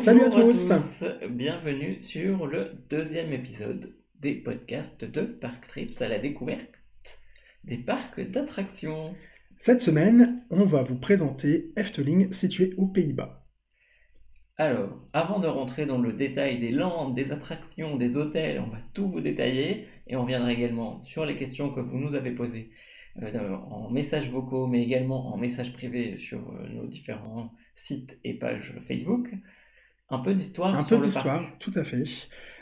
Salut à tous. Bienvenue sur le deuxième épisode des podcasts de Park Trips à la découverte des parcs d'attractions. Cette semaine, on va vous présenter Efteling situé aux Pays-Bas. Alors, avant de rentrer dans le détail des landes, des attractions, des hôtels, on va tout vous détailler et on reviendra également sur les questions que vous nous avez posées euh, en messages vocaux, mais également en messages privés sur euh, nos différents sites et pages Facebook. Un peu d'histoire. Un peu d'histoire, tout à fait.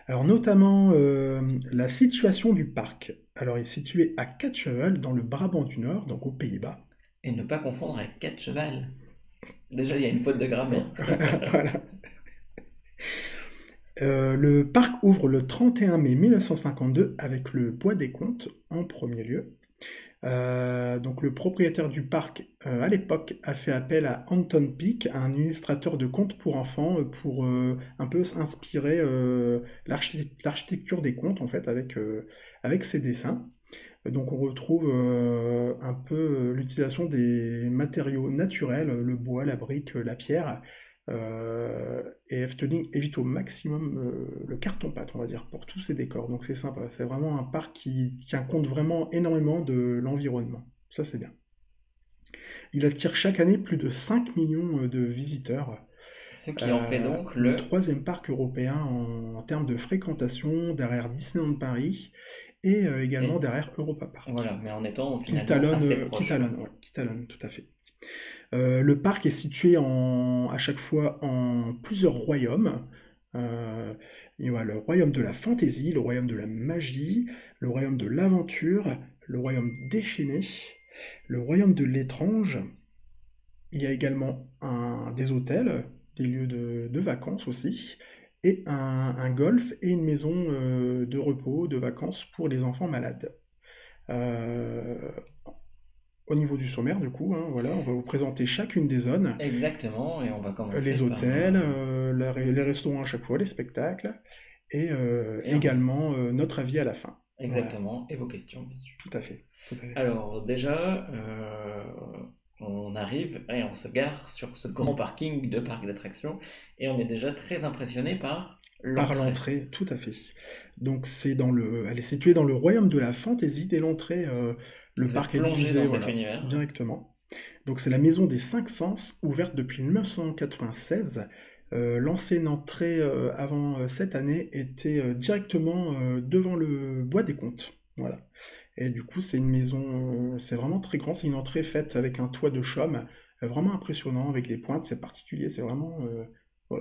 Alors notamment euh, la situation du parc. Alors il est situé à Quatre-Cheval dans le Brabant du Nord, donc aux Pays-Bas. Et ne pas confondre avec Quatre-Cheval. Déjà il y a une faute de grammaire. voilà. le parc ouvre le 31 mai 1952 avec le Bois des Comptes en premier lieu. Euh, donc le propriétaire du parc euh, à l'époque a fait appel à Anton Peake, un illustrateur de contes pour enfants, euh, pour un peu s'inspirer l'architecture des contes en fait avec, avec ses dessins. Donc on retrouve un peu l'utilisation des matériaux naturels, le bois, la brique, la pierre, et Efteling évite au maximum euh, le carton-pâte, on va dire, pour tous ces décors. Donc c'est sympa. C'est vraiment un parc qui tient compte vraiment énormément de l'environnement. Ça, c'est bien. Il attire chaque année plus de 5 millions euh, de visiteurs. Ce qui en fait donc le... troisième parc européen en, termes de fréquentation derrière Disneyland Paris et également derrière Europa Park. Voilà, mais en étant finalement assez proche. Tout à fait. Euh, le parc est situé en, à chaque fois en plusieurs royaumes. Euh, il y a le royaume de la fantaisie, le royaume de la magie, le royaume de l'aventure, le royaume déchaîné, le royaume de l'étrange. Il y a également des hôtels, des lieux de, vacances aussi, et un, golf et une maison euh, de repos, de vacances pour les enfants malades au niveau du sommaire, du coup, hein, voilà, on va vous présenter chacune des zones. Exactement, et on va commencer. Les hôtels, euh, les restaurants à chaque fois, les spectacles, et, euh, également euh, notre avis à la fin. Exactement, et vos questions, bien sûr. Tout à fait. Alors, déjà, on arrive et on se gare sur ce grand parking de parc d'attractions, et on est déjà très impressionné par par l'entrée, tout à fait. Donc c'est dans le, elle est située dans le royaume de la fantaisie dès l'entrée. Euh, le parc est divisé directement. Donc c'est la maison des cinq sens, ouverte depuis 1996. Euh, L'ancienne entrée euh, avant cette année était directement devant le bois des comptes. Voilà. Et du coup, c'est une maison, c'est vraiment très grand. C'est une entrée faite avec un toit de chaume, vraiment impressionnant, avec des pointes. C'est particulier. C'est vraiment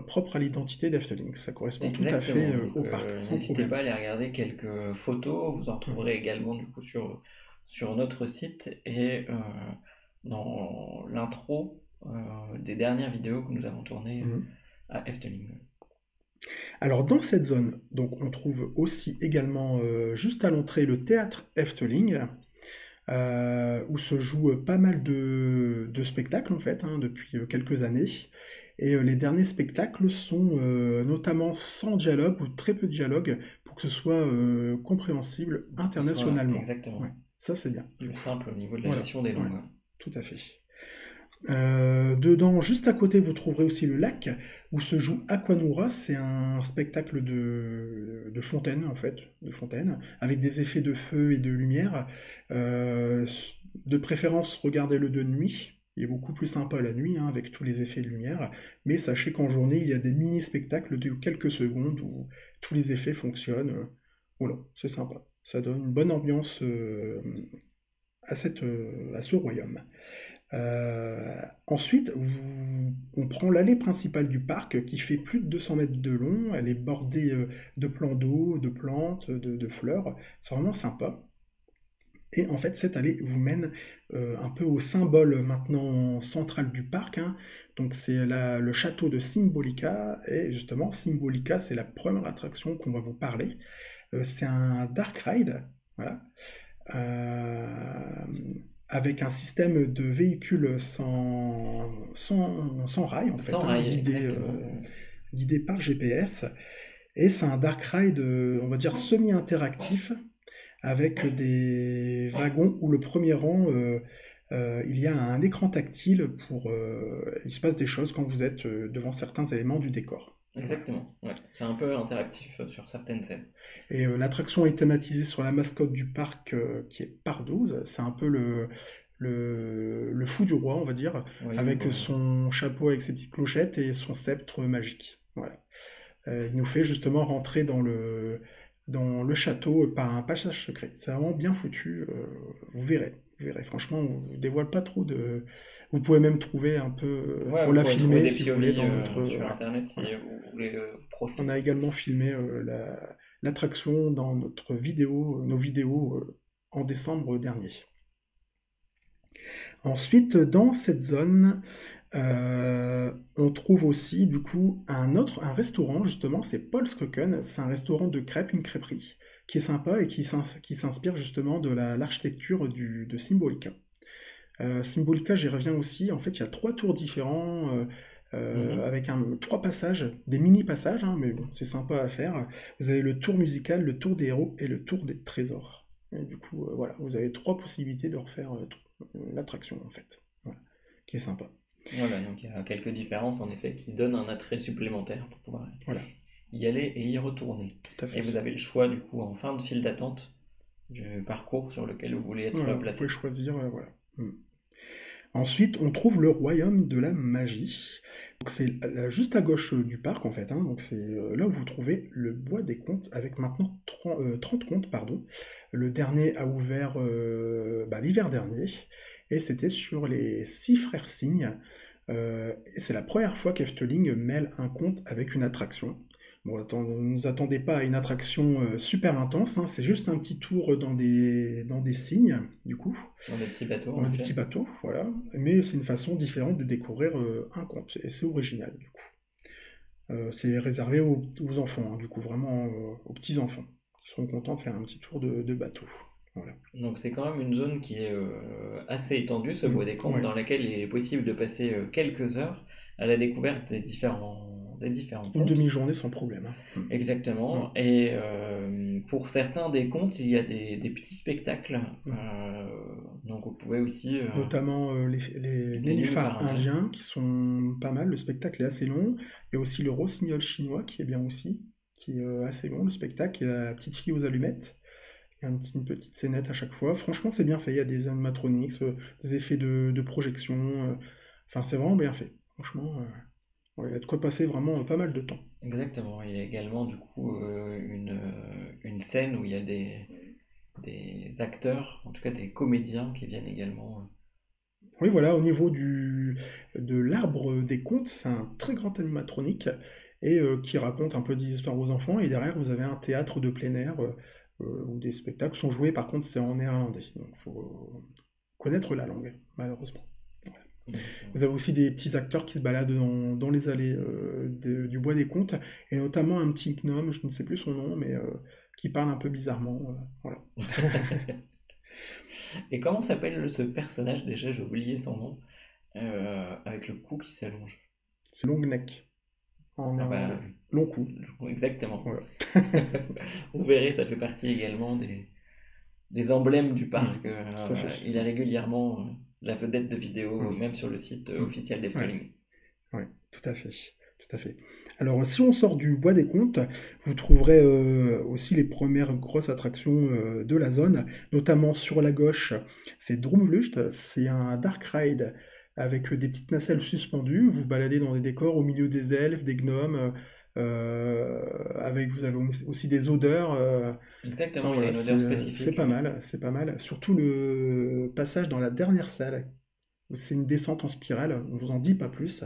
propre à l'identité d'Efteling. Ça correspond tout à fait euh, au parc. Euh, n'hésitez pas à aller regarder quelques photos. Vous en retrouverez également du coup sur, sur notre site et euh, dans l'intro des dernières vidéos que nous avons tournées mhm. à Efteling. Alors dans cette zone, donc on trouve aussi également juste à l'entrée le théâtre Efteling. où se jouent pas mal de, de spectacles en fait hein, depuis quelques années. Et euh, les derniers spectacles sont euh, notamment sans dialogue ou très peu de dialogue pour que ce soit euh, compréhensible internationalement. exactement. Ça, c'est bien. Plus simple au niveau de la gestion des langues. tout à fait. dedans, juste à côté, vous trouverez aussi le lac où se joue Aquanura. C'est un spectacle de, de, fontaine, en fait, de fontaine, avec des effets de feu et de lumière. de préférence, regardez-le de nuit, il est beaucoup plus sympa la nuit, hein, avec tous les effets de lumière, mais sachez qu'en journée, il y a des mini-spectacles de quelques secondes où tous les effets fonctionnent. Voilà, c'est sympa. Ça donne une bonne ambiance euh, à, cette, euh, à ce royaume. Euh, ensuite, on prend l'allée principale du parc qui fait plus de 200 mètres de long. Elle est bordée de plans d'eau, de plantes, de fleurs. C'est vraiment sympa. Et en fait, cette allée vous mène un peu au symbole maintenant central du parc. Hein. Donc c'est le château de Symbolica. Et justement, Symbolica, c'est la première attraction qu'on va vous parler. Euh, c'est un dark ride, voilà, euh, avec un système de véhicules sans, sans, sans rail, en fait, hein, guidé, guidé, par GPS. Et c'est un dark ride, on va dire, semi-interactif avec des wagons où le premier rang, euh, euh, il y a un écran tactile pour... Euh, il se passe des choses quand vous êtes devant certains éléments du décor. Exactement, ouais. C'est un peu interactif euh, sur certaines scènes. Et euh, l'attraction est thématisée sur la mascotte du parc euh, qui est Pardouze. C'est un peu le, le, le fou du roi, on va dire, Oui, avec son chapeau avec ses petites clochettes et son sceptre magique. Voilà. Euh, il nous fait justement rentrer dans le, dans le château par un passage secret. C'est vraiment bien foutu. vous verrez. Vous verrez. Franchement, on vous dévoile pas trop de. Vous pouvez même trouver un peu. Ouais, on l'a filmé si vous voulez dans euh, notre. sur. Internet si vous voulez euh, projeter. On a également filmé euh, la- l'attraction dans notre vidéo, nos vidéos euh, en décembre dernier. Ensuite, dans cette zone, euh, on trouve aussi du coup un autre, un restaurant justement, c'est Paul's Koken. C'est un restaurant de crêpes, une crêperie, qui est sympa et qui s'ins- qui s'inspire justement de la- l'architecture de Symbolica. Euh, Symbolica, j'y reviens aussi. En fait, il y a trois tours différents, euh, euh, Mhm. avec un, trois passages, des mini-passages, hein, mais bon, c'est sympa à faire. Vous avez le tour musical, le tour des héros et le tour des trésors. Et du coup, euh, voilà, vous avez trois possibilités de refaire euh, l'attraction, en fait. Voilà, qui est sympa. Voilà, donc il y a quelques différences en effet qui donnent un attrait supplémentaire pour pouvoir Voilà, y aller et y retourner. tout à Et vous avez le choix du coup en fin de file d'attente du parcours sur lequel vous voulez être Voilà, vous placé. pouvez choisir, euh, voilà. Hmm. Ensuite, on trouve le royaume de la magie. Donc c'est juste à gauche euh, du parc en fait. hein. Donc c'est euh, là où vous trouvez le bois des contes avec maintenant 30, euh, 30 contes pardon. Le dernier a ouvert euh, bah, l'hiver dernier et c'était sur les six frères cygnes. Euh, et c'est la première fois qu'Efteling mêle un conte avec une attraction. Bon, attends, ne vous attendez pas à une attraction euh, super intense, hein. C'est juste un petit tour dans des, dans des cygnes, du coup. Dans des petits bateaux en a des petits bateaux, voilà. Mais c'est une façon différente de découvrir euh, un conte. Et c'est original, du coup. C'est réservé aux, aux enfants, hein, du coup, vraiment aux petits-enfants, qui seront contents de faire un petit tour de, de bateau. Voilà. Donc c'est quand même une zone qui est euh, assez étendue, ce bois des contes, ouais. dans laquelle il est possible de passer euh, quelques heures à la découverte des différents, des différents Une demi-journée sans problème. hein. Mm. Exactement. Et euh, pour certains des contes, il y a des, des petits spectacles. Mm. Donc vous pouvez aussi... Notamment les, les, Les nénuphars indiens. qui sont pas mal. Le spectacle est assez long. Il y a aussi le rossignol chinois, qui est bien aussi, qui est assez long, le spectacle. Et la petite fille aux allumettes. Il y a un petit- une petite scénette à chaque fois. Franchement, c'est bien fait. Il y a des animatronics, euh, des effets de, de projection. euh, Enfin, c'est vraiment bien fait. Franchement, euh, il y a de quoi passer vraiment pas mal de temps. Exactement. Il y a également du coup une, une scène où il y a des, des acteurs, en tout cas des comédiens qui viennent également. Oui, voilà, au niveau du, de l'arbre des contes, c'est un très grand animatronique et euh, qui raconte un peu des histoires aux enfants. Et derrière, vous avez un théâtre de plein air euh, euh, où des spectacles sont joués. Par contre, c'est en néerlandais. Donc, il faut connaître la langue, malheureusement. Vous avez aussi des petits acteurs qui se baladent dans, dans les allées euh, de- du bois des contes, et notamment un petit gnome, je ne sais plus son nom, mais euh, qui parle un peu bizarrement. euh, voilà. Et comment s'appelle ce personnage déjà? J'ai oublié son nom. euh, avec le cou qui s'allonge? C'est long neck en Ah bah. Long cou. exactement. Voilà. Vous verrez, ça fait partie également des, des emblèmes du parc. Mm, euh, il est régulièrement euh, la vedette de vidéos, Mm. même sur le site euh, Mm. officiel d'Efteling. Oui, tout à fait. Tout à fait. Alors, si on sort du bois des contes, vous trouverez aussi les premières grosses attractions de la zone, notamment sur la gauche, c'est Droomvlucht, c'est un dark ride avec des petites nacelles suspendues. Vous baladez dans des décors au milieu des elfes, des gnomes, euh, avec vous avez aussi des odeurs. euh, Exactement, il y a une odeur c'est spécifique. c'est pas mal, c'est pas mal. Surtout le passage dans la dernière salle. C'est une descente en spirale, on vous en dit pas plus.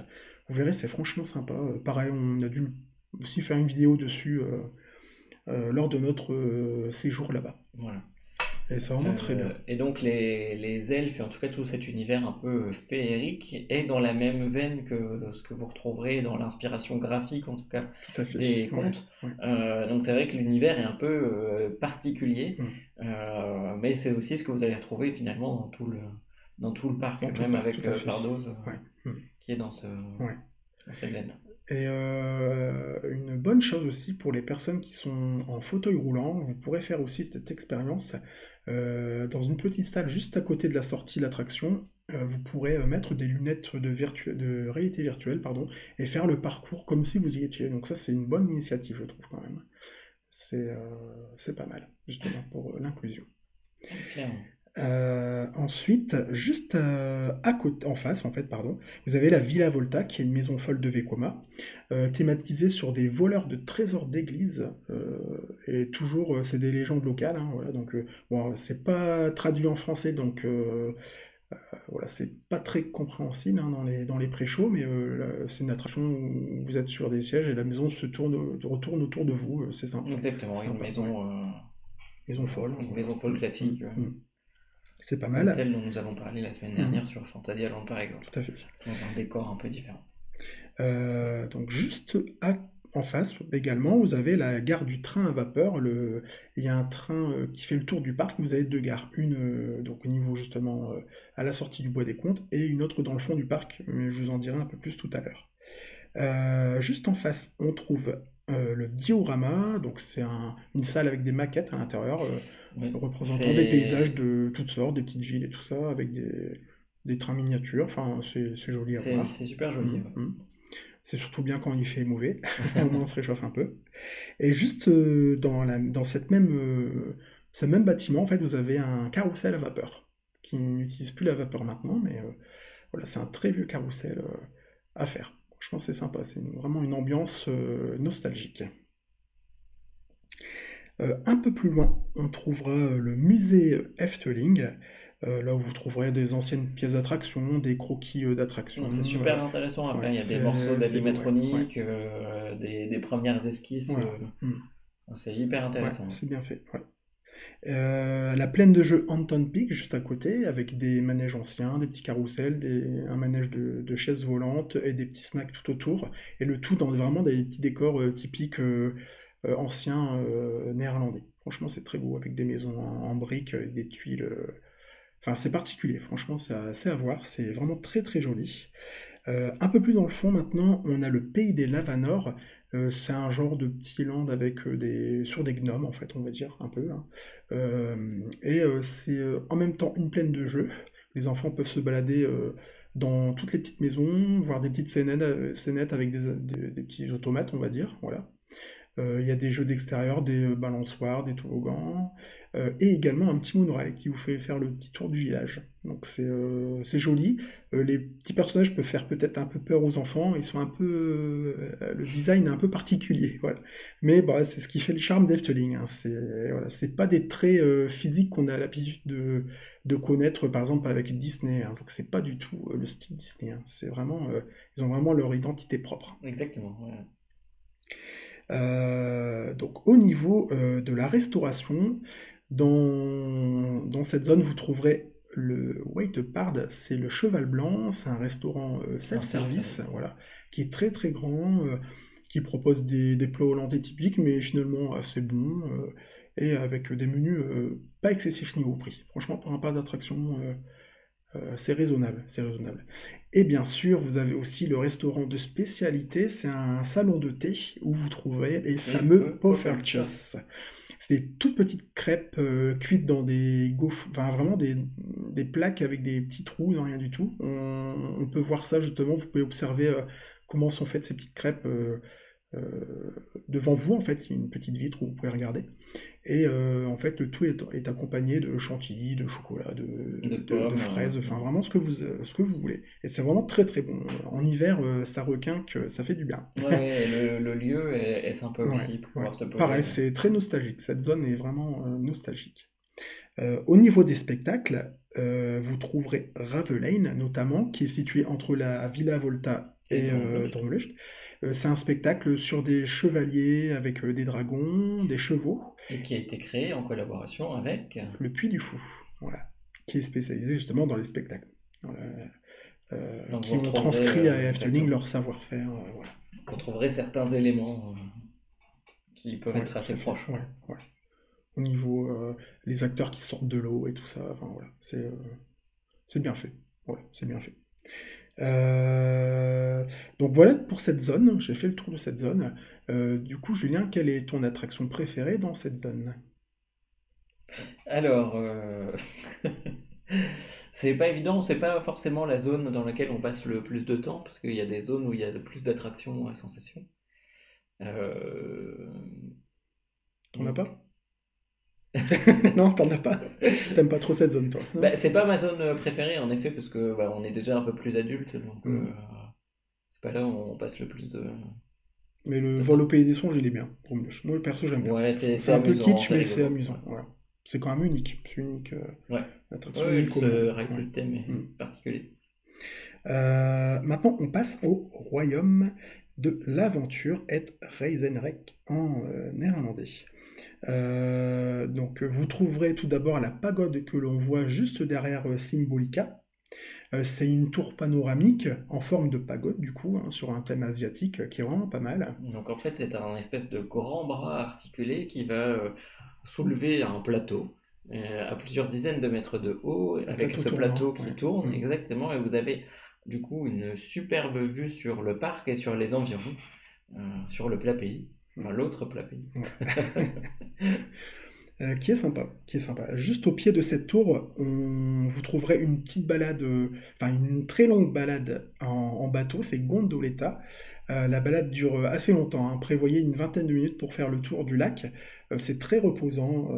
Vous verrez, c'est franchement sympa. Euh, Pareil, on a dû aussi faire une vidéo dessus euh, euh, lors de notre euh, séjour là-bas. Voilà. Et c'est vraiment très Euh, bien. et donc les, les elfes, et en tout cas tout cet univers un peu euh, féerique, est dans la même veine que ce que vous retrouverez dans l'inspiration graphique, en tout cas, Tout à fait. des contes. Euh, donc c'est vrai que l'univers est un peu euh, particulier, euh, mais c'est aussi ce que vous allez retrouver finalement dans tout le, dans tout le parc, Dans tout le même parc, avec euh, euh, Ouais. Mm. qui est dans, ce, dans cette veine. Et euh, une bonne chose aussi pour les personnes qui sont en fauteuil roulant, vous pourrez faire aussi cette expérience euh, dans une petite salle juste à côté de la sortie de l'attraction. euh, vous pourrez euh, mettre des lunettes de, réalité virtuelle et faire le parcours comme si vous y étiez. Donc ça, c'est une bonne initiative, je trouve quand même. C'est pas mal, justement, pour l'inclusion. Euh, ensuite, juste euh, à côté, en face, en fait, pardon, vous avez la Villa Volta, qui est une maison folle de Vekoma, euh, thématisée sur des voleurs de trésors d'église, et toujours, c'est des légendes locales, hein, voilà, donc, bon, c'est pas traduit en français, donc, voilà, c'est pas très compréhensible hein, dans les, dans les pré-shows, mais c'est une attraction où vous êtes sur des sièges et la maison se tourne, retourne autour de vous, c'est sympa. Exactement, une Sympa, maison, Maison folle. une maison folle classique, euh, Mm. C'est pas comme mal, celle dont nous avons parlé la semaine dernière sur Fantasyland par exemple, tout à fait. dans un décor un peu différent. Euh, donc juste à- en face également, vous avez la gare du train à vapeur. Le, il y a un train euh, qui fait le tour du parc. Vous avez deux gares, une euh, donc au niveau justement à la sortie du Bois des Comptes et une autre dans le fond du parc. Mais je vous en dirai un peu plus tout à l'heure. Euh, juste en face, on trouve euh, le diorama. Donc c'est un- une salle avec des maquettes à l'intérieur euh, Oui. représentant des paysages de toutes sortes, des petites villes et tout ça, avec des, des trains miniatures. Enfin, c'est joli à voir. c'est super joli. Mm, ouais. mm. C'est surtout bien quand il fait mauvais, au moins on se réchauffe un peu. Et juste euh, dans, la, dans cette même, euh, ce même bâtiment, en fait, vous avez un carrousel à vapeur, qui n'utilise plus la vapeur maintenant, mais euh, voilà, c'est un très vieux carrousel à faire. Je pense que c'est sympa, c'est vraiment une ambiance nostalgique. Euh, un peu plus loin, on trouvera euh, le musée Efteling, euh, là où vous trouverez des anciennes pièces d'attraction, des croquis euh, d'attraction. C'est super intéressant. Après, ouais, il y a des morceaux ouais, d'animatronique, des, des premières esquisses. Mm. c'est hyper intéressant. c'est bien fait. la plaine de jeu Anton Peak, juste à côté, avec des manèges anciens, des petits carousels, des- un manège de, de chaises volantes et des petits snacks tout autour. Et le tout dans vraiment des petits décors typiques euh, euh, anciens euh, néerlandais. Franchement, c'est très beau, avec des maisons en, briques, avec des tuiles. euh, Enfin, c'est particulier, franchement, c'est c'est à voir. C'est vraiment très très joli. Euh, un peu plus dans le fond maintenant, on a le pays des Lavanor. Euh, c'est un genre de petit land avec euh, des sur des gnomes en fait, on va dire un peu. hein. Euh, et euh, c'est euh, en même temps une plaine de jeux. Les enfants peuvent se balader euh, dans toutes les petites maisons, voir des petites scénettes, euh, avec des, des- des petits automates, on va dire. Voilà. Euh, Il y a des jeux d'extérieur, des euh, balançoires, des toboggans, euh, et également un petit monorail qui vous fait faire le petit tour du village. Donc c'est joli. Les petits personnages peuvent faire peut-être un peu peur aux enfants, ils sont un peu... le design est un peu particulier, voilà. Mais bah, c'est ce qui fait le charme d'Efteling. Hein. C'est voilà, pas des traits physiques qu'on a l'habitude de, de connaître, par exemple, avec Disney. hein. Donc c'est pas du tout le style Disney. hein. C'est vraiment... ils ont vraiment leur identité propre. Exactement. Euh, donc au niveau euh, de la restauration, dans, dans cette zone, vous trouverez le White Pard, c'est le Cheval Blanc, c'est un restaurant euh, self-service, self-service. voilà, qui est très très grand, euh, qui propose des, des plats hollandais typiques, mais finalement assez bons, euh, et avec des menus pas excessifs niveau prix. Franchement, pour un parc d'attraction, euh, c'est raisonnable, c'est raisonnable. Et bien sûr, vous avez aussi le restaurant de spécialité, c'est un salon de thé où vous trouverez les fameux poffertjes. C'est des toutes petites crêpes euh, cuites dans des gaufres, enfin vraiment des, des plaques avec des petits trous, non rien du tout. On, on peut voir ça justement, vous pouvez observer euh, comment sont faites ces petites crêpes devant vous, en fait, il y a une petite vitre où vous pouvez regarder. Et euh, en fait, le tout est, est accompagné de chantilly, de chocolat, de, De de- de pommes, fraises, euh, enfin vraiment ce que vous, euh, ce que vous voulez. Et c'est vraiment très très bon. En hiver, euh, ça requinque, ça fait du bien. Ouais, le, le lieu est, est sympa Ouais, aussi pour ouais. se poser. Pareil, c'est très nostalgique. Cette zone est vraiment euh, nostalgique. Euh, au niveau des spectacles, euh, vous trouverez Ravelane notamment, qui est situé entre la Villa Volta Et et euh. Euh, c'est un spectacle sur des chevaliers avec euh, des dragons, des chevaux, Et qui a été créé en collaboration avec. le Puy du Fou, voilà, qui est spécialisé justement dans les spectacles. Voilà, euh, qui ont transcrit à euh, Efteling leur savoir-faire. euh, voilà. Vous trouverez certains éléments euh, qui peuvent Ouais, être assez proches. ouais, ouais. Au niveau euh, les acteurs qui sortent de l'eau et tout ça, enfin voilà, c'est euh, bien fait. C'est bien fait. Euh, donc voilà pour cette zone, j'ai fait le tour de cette zone. Euh, du coup, Julien, quelle est ton attraction préférée dans cette zone? Alors, euh, C'est pas évident, c'est pas forcément la zone dans laquelle on passe le plus de temps, parce qu'il y a des zones où il y a le plus d'attractions à sensations. Euh, T'en as pas? Non, t'en as pas. T'aimes pas trop cette zone, toi. bah, c'est pas ma zone préférée, en effet, parce que bah, on est déjà un peu plus adulte, donc Mm. euh, c'est pas là où on passe le plus de, Mais le de vol temps. au pays des songes, il est bien. Pour moi, moi, perso, j'aime bien. Ouais, c'est un peu kitsch, mais c'est amusant. Voilà. C'est quand même unique. C'est unique. euh, Ouais. unique monde. ride system est Mm. particulier. Euh, maintenant, on passe au royaume de l'aventure et Reizenrek en euh, néerlandais. Euh, donc, vous trouverez tout d'abord la pagode que l'on voit juste derrière euh, Symbolica. Euh, c'est une tour panoramique en forme de pagode, du coup, hein, sur un thème asiatique qui est vraiment pas mal. Donc en fait, c'est un espèce de grand bras articulé qui va soulever un plateau à plusieurs dizaines de mètres de haut, Un avec plateau ce tournant, plateau qui ouais. tourne Mm. exactement, et vous avez du coup une superbe vue sur le parc et sur les environs, euh, sur le plat pays, enfin l'autre plat pays. Euh, qui est sympa, qui est sympa. Juste au pied de cette tour, on, vous trouverez une petite balade, euh, enfin une très longue balade en, en bateau, c'est Gondoletta. Euh, la balade dure assez longtemps, hein. Prévoyez une vingtaine de minutes pour faire le tour du lac. C'est très reposant.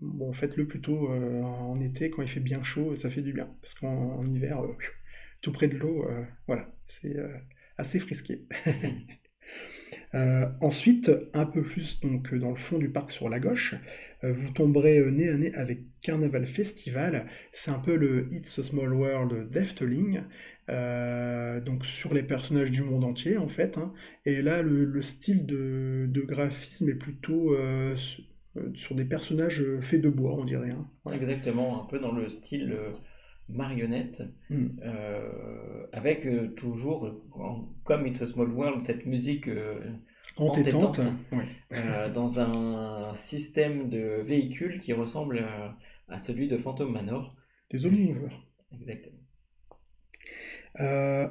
bon, faites-le plutôt en été quand il fait bien chaud, ça fait du bien. Parce qu'en en hiver, tout près de l'eau, voilà, c'est assez frisqué. Euh, ensuite, un peu plus donc euh, dans le fond du parc sur la gauche, euh, vous tomberez nez à nez avec Carnaval Festival. C'est un peu le It's a Small World d'Efteling, donc sur les personnages du monde entier en fait. hein. Et là, le, le style de, graphisme est plutôt su- sur des personnages faits de bois, on dirait. hein. Exactement, un peu dans le style marionnette, Mm. euh, avec euh, toujours, en- comme It's a Small World, cette musique euh, Entêtante, dans un système de véhicule qui ressemble à, celui de Phantom Manor. Des Omnimovers. Exactement.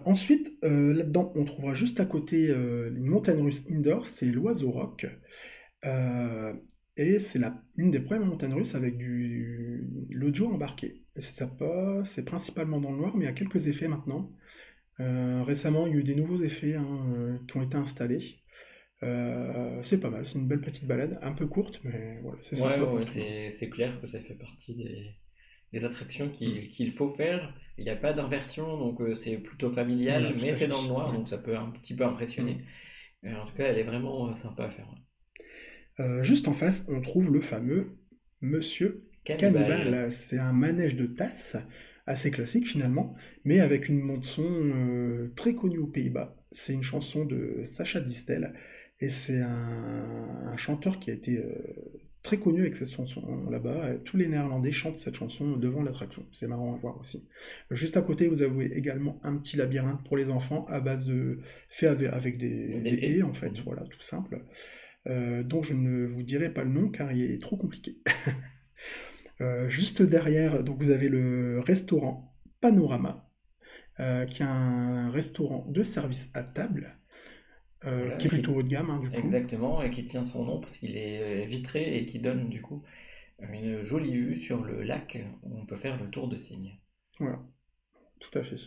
Ensuite, là-dedans, on trouvera juste à côté une montagne russe indoor, c'est l'Oiseau Rock. Et c'est une des premières montagnes russes avec du l'audio embarqué. C'est principalement dans le noir, mais il y a quelques effets maintenant. Euh, récemment, il y a eu des nouveaux effets hein, euh, qui ont été installés. Euh, c'est pas mal, c'est une belle petite balade, un peu courte, mais voilà, c'est Ouais, c'est clair que ça fait partie des, des attractions qu'il faut faire. Il n'y a pas d'inversion, donc c'est plutôt familial, mais c'est dans le noir, donc ça peut un petit peu impressionner. Mm. En tout cas, elle est vraiment sympa à faire. Euh, juste en face, on trouve le fameux Monsieur Cannibal. Cannibal, c'est un manège de tasse, assez classique finalement, mais avec une bande-son euh, très connue aux Pays-Bas. C'est une chanson de Sacha Distel, et c'est un, un chanteur qui a été euh, très connu avec cette chanson là-bas. Tous les Néerlandais chantent cette chanson devant l'attraction. C'est marrant à voir aussi. Juste à côté, vous avez également un petit labyrinthe pour les enfants à base de fait avec, des, Des haies. en fait, Mhm. voilà, tout simple. Euh, dont je ne vous dirai pas le nom car il est trop compliqué. Euh, juste derrière, donc vous avez le restaurant Panorama, euh, qui est un restaurant de service à table, euh, Voilà, qui est qui- plutôt haut de gamme, hein, du coup. Exactement, et qui tient son nom parce qu'il est vitré et qui donne du coup une jolie vue sur le lac où on peut faire le tour de cygne. Voilà, tout à fait.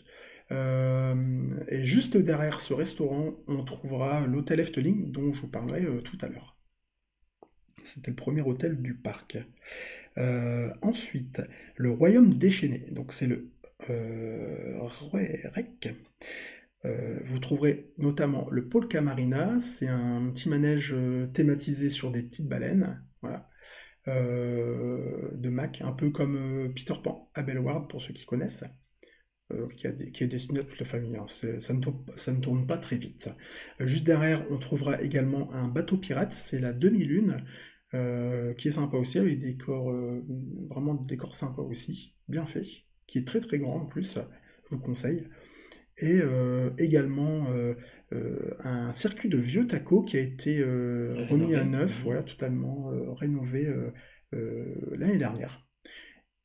Euh, et juste derrière ce restaurant, on trouvera l'hôtel Efteling, dont je vous parlerai euh, tout à l'heure. C'était le premier hôtel du parc. Euh, ensuite, le royaume déchaîné. Donc c'est le euh. Euh, vous trouverez notamment le Polka Marina. C'est un petit manège euh, thématisé sur des petites baleines. Voilà. De Mac, un peu comme Peter Pan à Bellward pour ceux qui connaissent. Qui, est destiné à toute la famille. hein. Ça ne, tourne, pas très vite. Juste derrière, on trouvera également un bateau pirate, c'est la demi-lune, euh, qui est sympa aussi, avec des décors, euh, vraiment des décors sympas aussi, bien fait, qui est très très grand en plus, je vous conseille. Et euh, également un circuit de vieux tacos qui a été remis à neuf, Mhm. voilà, totalement rénové l'année dernière.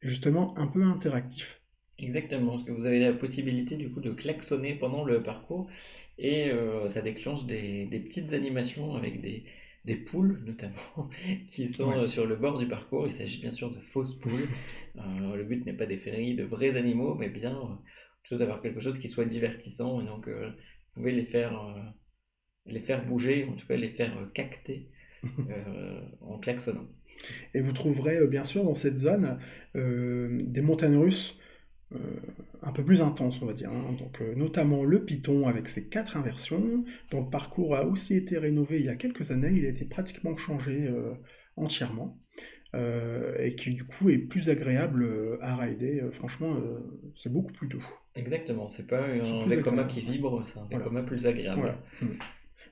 Et justement, un peu interactif. Exactement, parce que vous avez la possibilité du coup de klaxonner pendant le parcours et euh, ça déclenche des, des petites animations avec des, des poules notamment qui sont sur le bord du parcours. Il s'agit bien sûr de fausses poules. le but n'est pas d'efférer de vrais animaux, mais bien plutôt d'avoir quelque chose qui soit divertissant. Et donc, vous pouvez les faire, les faire bouger, en tout cas les faire cacter en klaxonnant. Et vous trouverez bien sûr dans cette zone des montagnes russes euh, un peu plus intense, on va dire. Hein. Donc, euh, notamment le Python avec ses quatre inversions, dont le parcours a aussi été rénové il y a quelques années. Il a été pratiquement changé euh, entièrement. et qui du coup est plus agréable à rider. franchement, c'est beaucoup plus doux. Exactement, c'est pas un Vekoma qui vibre, c'est un Vekoma plus agréable. Mm.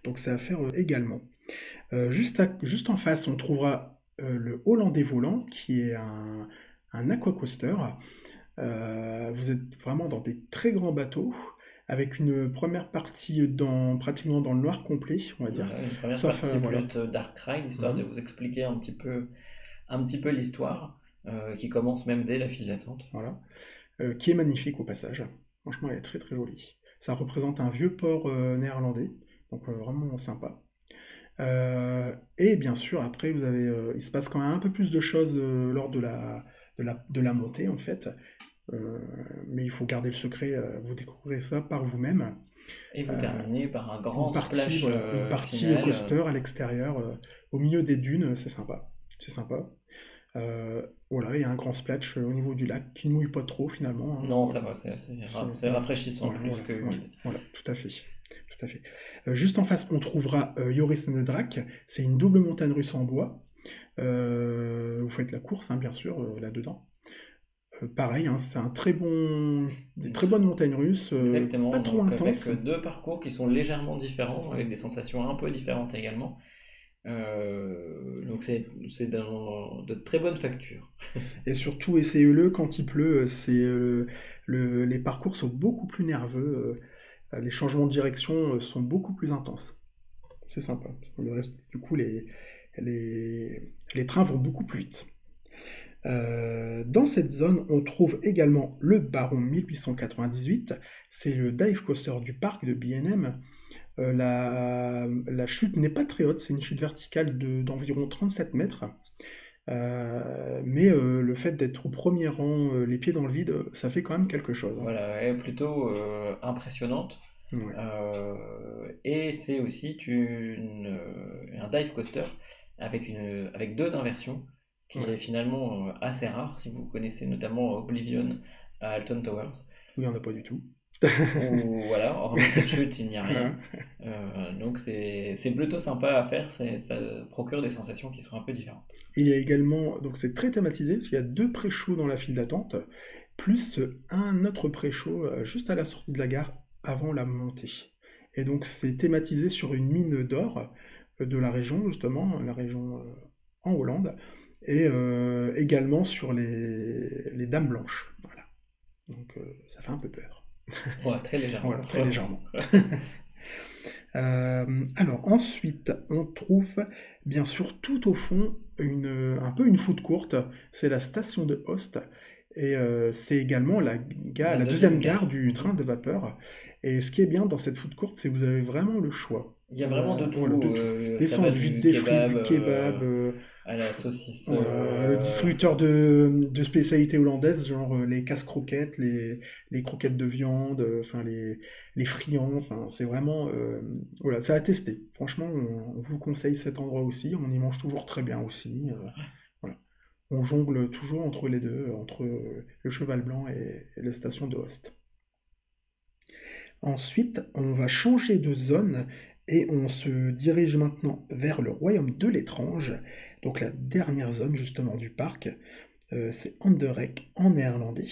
Donc c'est à faire également. juste, juste en face, on trouvera le Hollandais volant, qui est un, un aquacoaster. Euh, vous êtes vraiment dans des très grands bateaux avec une première partie dans, pratiquement dans le noir complet, on va dire. une première partie euh, Dark Ride, histoire de mhm. vous expliquer un petit peu, un petit peu l'histoire, euh, qui commence même dès la file d'attente. Voilà. qui est magnifique au passage. Franchement, elle est très très jolie. Ça représente un vieux port néerlandais, donc vraiment sympa. et bien sûr, après, vous avez, il se passe quand même un peu plus de choses lors de la, de la, de la montée, en fait. Euh, mais il faut garder le secret, euh, vous découvrirez ça par vous-même. Et vous terminez par un grand une partie, splash. une partie coaster à l'extérieur, euh, au milieu des dunes, c'est sympa. C'est sympa. voilà, il y a un grand splash au niveau du lac qui ne mouille pas trop finalement. Hein. Non, ça va, c'est rafraîchissant plus que humide. Voilà, tout à fait. Tout à fait. juste en face, on trouvera Yoris and Drak. C'est une double montagne russe en bois. vous faites la course, hein, bien sûr, là-dedans. Euh, pareil, hein, c'est un très bon, des très bonnes montagnes russes, euh, Exactement, pas trop intenses. Avec deux parcours qui sont légèrement différents, avec des sensations un peu différentes également. Euh, donc c'est de très bonne facture. Et surtout, essayez-le quand il pleut. C'est le, les parcours sont beaucoup plus nerveux. les changements de direction sont beaucoup plus intenses. C'est sympa. Le reste, du coup, les, les, les trains vont beaucoup plus vite. Euh, dans cette zone, on trouve également le Baron 1898, c'est le dive coaster du parc de BNM. Euh, la, chute n'est pas très haute, c'est une chute verticale d'environ 37 mètres. Euh, mais le fait d'être au premier rang, les pieds dans le vide, ça fait quand même quelque chose. Voilà, elle est plutôt impressionnante. et c'est aussi une, un dive coaster avec, une, avec deux inversions qui est finalement euh, assez rare si vous connaissez notamment Oblivion à Alton Towers. Il n'y en a pas du tout. Ou voilà, hormis cette chute, il n'y a rien. Euh, donc c'est plutôt sympa à faire, ça procure des sensations qui sont un peu différentes. Il y a également, donc c'est très thématisé, parce qu'il y a deux pré-shows dans la file d'attente, plus un autre pré-show euh, juste à la sortie de la gare avant la montée. Et donc c'est thématisé sur une mine d'or de la région, justement, la région en Hollande et euh, également sur les, les, dames blanches. Voilà. Donc euh, ça fait un peu peur. Ouais, très légèrement. voilà, très légèrement. Euh, alors ensuite, on trouve bien sûr tout au fond une, un peu une foot courte. C'est la station de Host. Et c'est également la, la, deuxième, gare, du train de vapeur. Et ce qui est bien dans cette foot courte, c'est que vous avez vraiment le choix. Il y a vraiment de tout. des sandwichs, des frites, du kebab, à la saucisse. le euh, distributeur de, de spécialités hollandaises, genre euh, les casse-croquettes, les, les, croquettes de viande, euh, enfin les, les friands, enfin c'est vraiment... voilà, c'est à tester. Franchement, on, vous conseille cet endroit aussi, on y mange toujours très bien aussi. voilà. On jongle toujours entre les deux, entre le cheval blanc et, et la station de Host. Ensuite, on va changer de zone et on se dirige maintenant vers le royaume de l'étrange, donc la dernière zone justement du parc. Euh, c'est Anderlecht en néerlandais.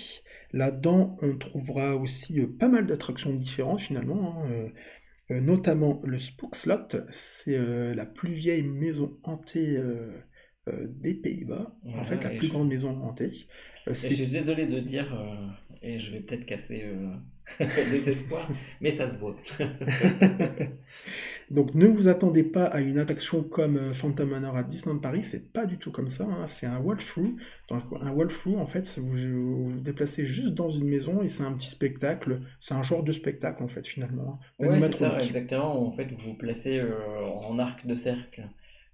Là-dedans, on trouvera aussi euh, pas mal d'attractions différentes finalement, hein, euh, notamment le Spook Slot, c'est la plus vieille maison hantée des Pays-Bas, en fait la plus grande maison hantée. je suis désolé de dire, et je vais peut-être casser des espoirs, mais ça se voit. Donc ne vous attendez pas à une attraction comme euh, Phantom Manor à Disneyland Paris, c'est pas du tout comme ça, hein. c'est un walkthrough. Donc un walkthrough, en fait, vous vous, déplacez juste dans une maison et c'est un petit spectacle, c'est un genre de spectacle en fait finalement. Hein. Ouais, c'est ça, exactement. En fait, vous vous placez euh, en arc de cercle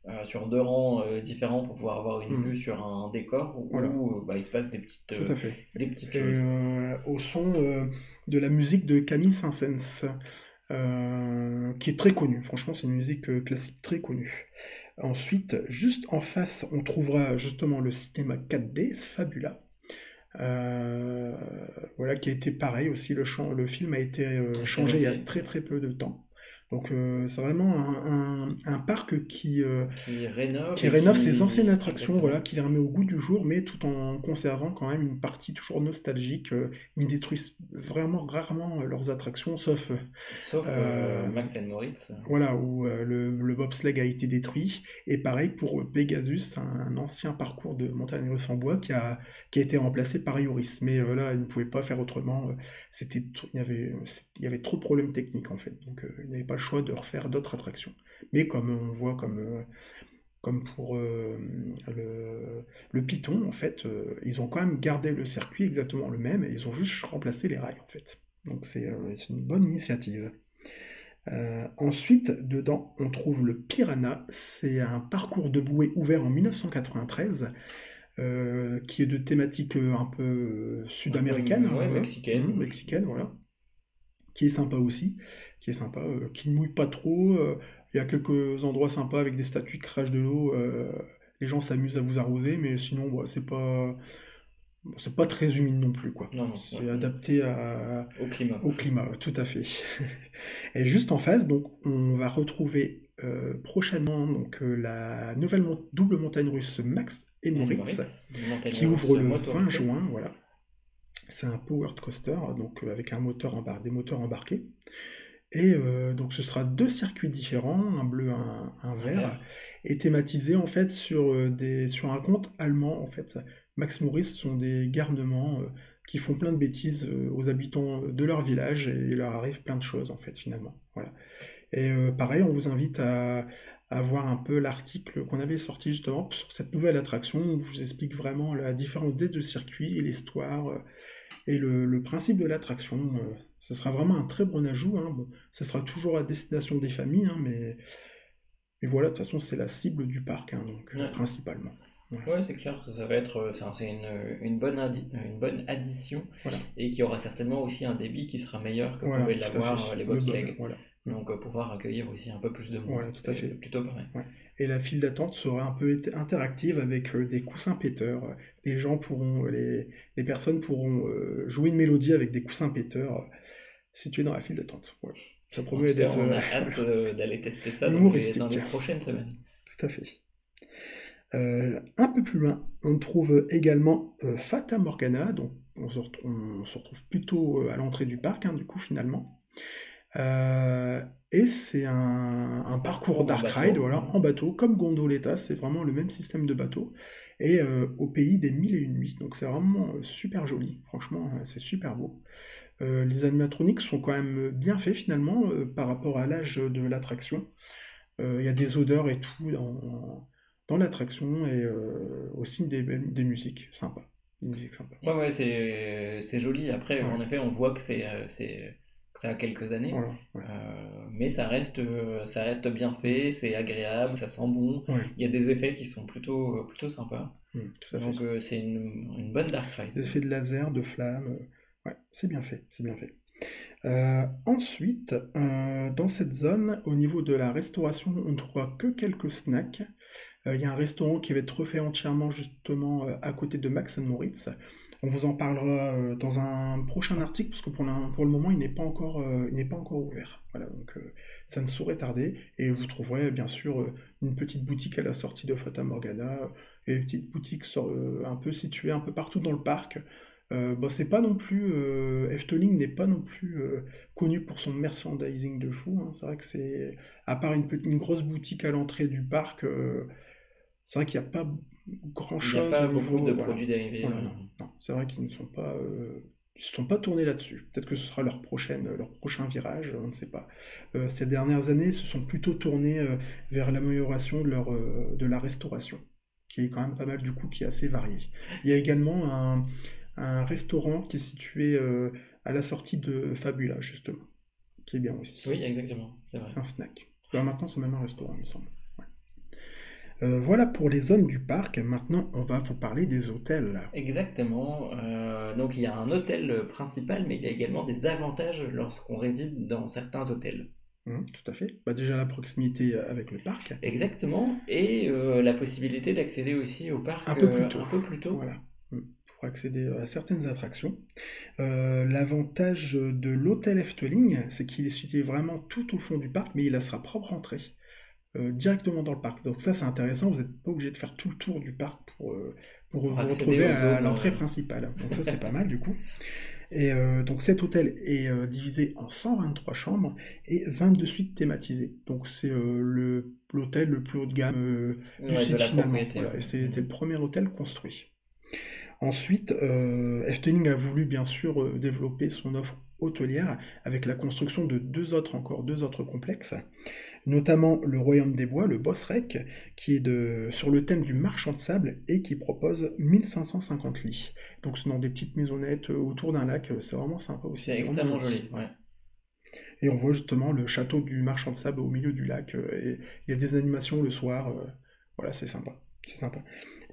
euh, sur deux rangs euh, différents pour pouvoir avoir une Mm. vue sur un décor où Voilà. euh, bah, il se passe des petites, euh, des petites Et, choses. au son de la musique de Camille Saint-Saëns, qui est très connue. Franchement, c'est une musique classique très connue. Ensuite, juste en face, on trouvera justement le cinéma 4D, Fabula. Voilà, qui a été pareil aussi. Le, film a été film changé il y a très très peu de temps. Donc, euh, c'est vraiment un, un- un parc qui, euh, Qui rénove qui rénove qui... ses anciennes attractions, Exactement. voilà, qui les remet au goût du jour, mais tout en conservant quand même une partie toujours nostalgique. euh, Ils ne détruisent vraiment rarement leurs attractions, sauf Sauf euh, Max and Moritz. voilà où le, le bobsleigh a été détruit. Et pareil pour Pegasus, un, ancien parcours de montagne russe en bois qui a, qui a été remplacé par Ioris. Mais là, ils ne pouvaient pas faire autrement. C'était, il y avait, il y avait trop de problèmes techniques en fait. Donc, ils n'avaient pas le choix de refaire d'autres attractions. Mais comme on voit, comme euh, comme pour euh, le, le Python, en fait, euh, ils ont quand même gardé le circuit exactement le même et ils ont juste remplacé les rails, en fait. Donc c'est euh, une bonne initiative. Ensuite, dedans, on trouve le Piranha. C'est un parcours de bouée ouvert en 1993, euh, qui est de thématique un peu sud-américaine, ouais, mexicaine. Mexicaine, voilà. Qui est sympa aussi, qui est sympa, euh, qui ne mouille pas trop. euh, il y a quelques endroits sympas avec des statues qui crachent de l'eau. euh, les gens s'amusent à vous arroser, mais sinon, bah, c'est pas, c'est pas très humide non plus, quoi. C'est ouais. adapté à, Au climat. au climat, tout à fait. Et juste en face, donc, on va retrouver euh, prochainement donc, euh, la nouvelle mon- double montagne russe Max et Moritz, Moritz, qui ouvre le 20 motorisée. juin, voilà. C'est un powered coaster, donc euh, avec un moteur embar- des moteurs embarqués. Et euh, donc ce sera deux circuits différents, un bleu, un, un vert, et thématisé en fait sur, euh, des, sur un conte allemand. En fait, Max Maurice sont des garnements euh, qui font plein de bêtises euh, aux habitants de leur village et il leur arrive plein de choses en fait finalement. Voilà. Et euh, pareil, on vous invite à, à voir un peu l'article qu'on avait sorti justement sur cette nouvelle attraction où je vous explique vraiment la différence des deux circuits et l'histoire euh, et le, le principe de l'attraction. euh, ce sera vraiment un très bon ajout. Hein. Bon, ce sera toujours à destination des familles, hein, mais, voilà, de toute façon, c'est la cible du parc, hein, donc Ouais. principalement. Ouais, c'est clair, ça, va être, enfin, c'est une, une bonne addi- une bonne addition Voilà. et qui aura certainement aussi un débit qui sera meilleur que Voilà, l'avoir les Le bob, voilà. Donc euh, pouvoir accueillir aussi un peu plus de monde. Voilà, tout à fait. C'est plutôt pas mal. Et la file d'attente sera un peu interactive avec euh, des coussins péteurs. Les gens pourront, les, les personnes pourront euh, jouer une mélodie avec des coussins péteurs euh, situés dans la file d'attente. Ça promet d'être on a euh, hâte euh, d'aller tester ça dans les, Humoristique. dans les prochaines semaines. Tout à fait. Euh, un peu plus loin, on trouve également euh, Fata Morgana, donc on se, retrouve, on se retrouve plutôt euh, à l'entrée du parc, hein, du coup, finalement. Euh, et c'est un, un parcours dark bateau. ride, voilà, en bateau, comme Gondoletta, c'est vraiment le même système de bateau, et euh, au pays des mille et une nuits. Donc c'est vraiment euh, super joli, franchement, c'est super beau. Euh, les animatroniques sont quand même bien faits finalement par rapport à l'âge de l'attraction. Il y a des odeurs et tout dans, dans l'attraction et aussi des, des musiques sympas. Des musiques sympas. Ouais, ouais, c'est joli. Après, Ouais. en effet, on voit que c'est ça a quelques années. Ouais. Euh, mais ça reste, euh, ça reste bien fait, c'est agréable, ça sent bon. Ouais, Il y a des effets qui sont plutôt, euh, plutôt sympas. mm, tout à fait. Donc euh, c'est une, une bonne dark ride. Des effets de laser, de flammes, euh, ouais, c'est bien fait, c'est bien fait. Euh, ensuite, dans cette zone, au niveau de la restauration, on ne trouvera que quelques snacks. Il y a un restaurant qui va être refait entièrement justement à côté de Max Moritz. On vous en parlera euh, dans un prochain article parce que pour, pour le moment il n'est pas encore, euh, il n'est pas encore ouvert. Voilà, donc euh, ça ne saurait tarder. Et vous trouverez bien sûr une petite boutique à la sortie de Fata Morgana et une petite boutique un peu située un peu partout dans le parc. Bon, c'est pas non plus. Efteling n'est pas non plus connu pour son merchandising de fou. hein. C'est vrai que c'est. À part une, une grosse boutique à l'entrée du parc, c'est vrai qu'il n'y a pas grand Il n'y a pas au beaucoup de voilà. produits dérivés. Voilà, non, non. C'est vrai qu'ils ne sont pas. euh, ils se sont pas tournés là-dessus. Peut-être que ce sera leur prochaine, leur prochain virage, on ne sait pas. Euh, ces dernières années, ils se sont plutôt tournés euh, vers l'amélioration de, leur, de la restauration, qui est quand même pas mal du coup, qui est assez varié. Il y a également un, un restaurant qui est situé à la sortie de Fabula, justement, qui est bien aussi. Oui, exactement, c'est vrai. Un snack. Alors maintenant, c'est même un restaurant, il me semble. Euh, voilà pour les zones du parc. Maintenant, on va vous parler des hôtels. Exactement. Euh, donc il y a un hôtel principal, mais il y a également des avantages lorsqu'on réside dans certains hôtels. Hum, tout à fait. Bah, déjà la proximité avec le parc. Exactement. Et euh, la possibilité d'accéder aussi au parc Un peu plus tôt. un peu plus tôt. Voilà. Hum, Pour accéder à certaines attractions. Euh, L'avantage de l'hôtel Efteling, c'est qu'il est situé vraiment tout au fond du parc, mais il a sa propre entrée. Euh, directement dans le parc. Donc ça c'est intéressant, vous n'êtes pas obligé de faire tout le tour du parc pour, euh, pour vous retrouver à l'entrée ouais. principale. Donc ça c'est pas mal du coup. Et euh, donc cet hôtel est euh, divisé en 123 chambres et 22 suites thématisées. Donc c'est euh, le l'hôtel le plus haut de gamme euh, du Ouais, de site finalement. Voilà, c'était le premier hôtel construit. Ensuite, euh, Efteling a voulu bien sûr euh, développer son offre hôtelière avec la construction de deux autres encore deux autres complexes, notamment le Royaume des Bois, le Bosrec, qui est de, sur le thème du marchand de sable et qui propose 1550 lits. Donc c'est dans des petites maisonnettes euh, autour d'un lac, euh, c'est vraiment sympa aussi. C'est extrêmement joli. ouais. Et on voit justement le château du marchand de sable au milieu du lac, euh, et il y a des animations le soir, voilà, c'est sympa, c'est sympa.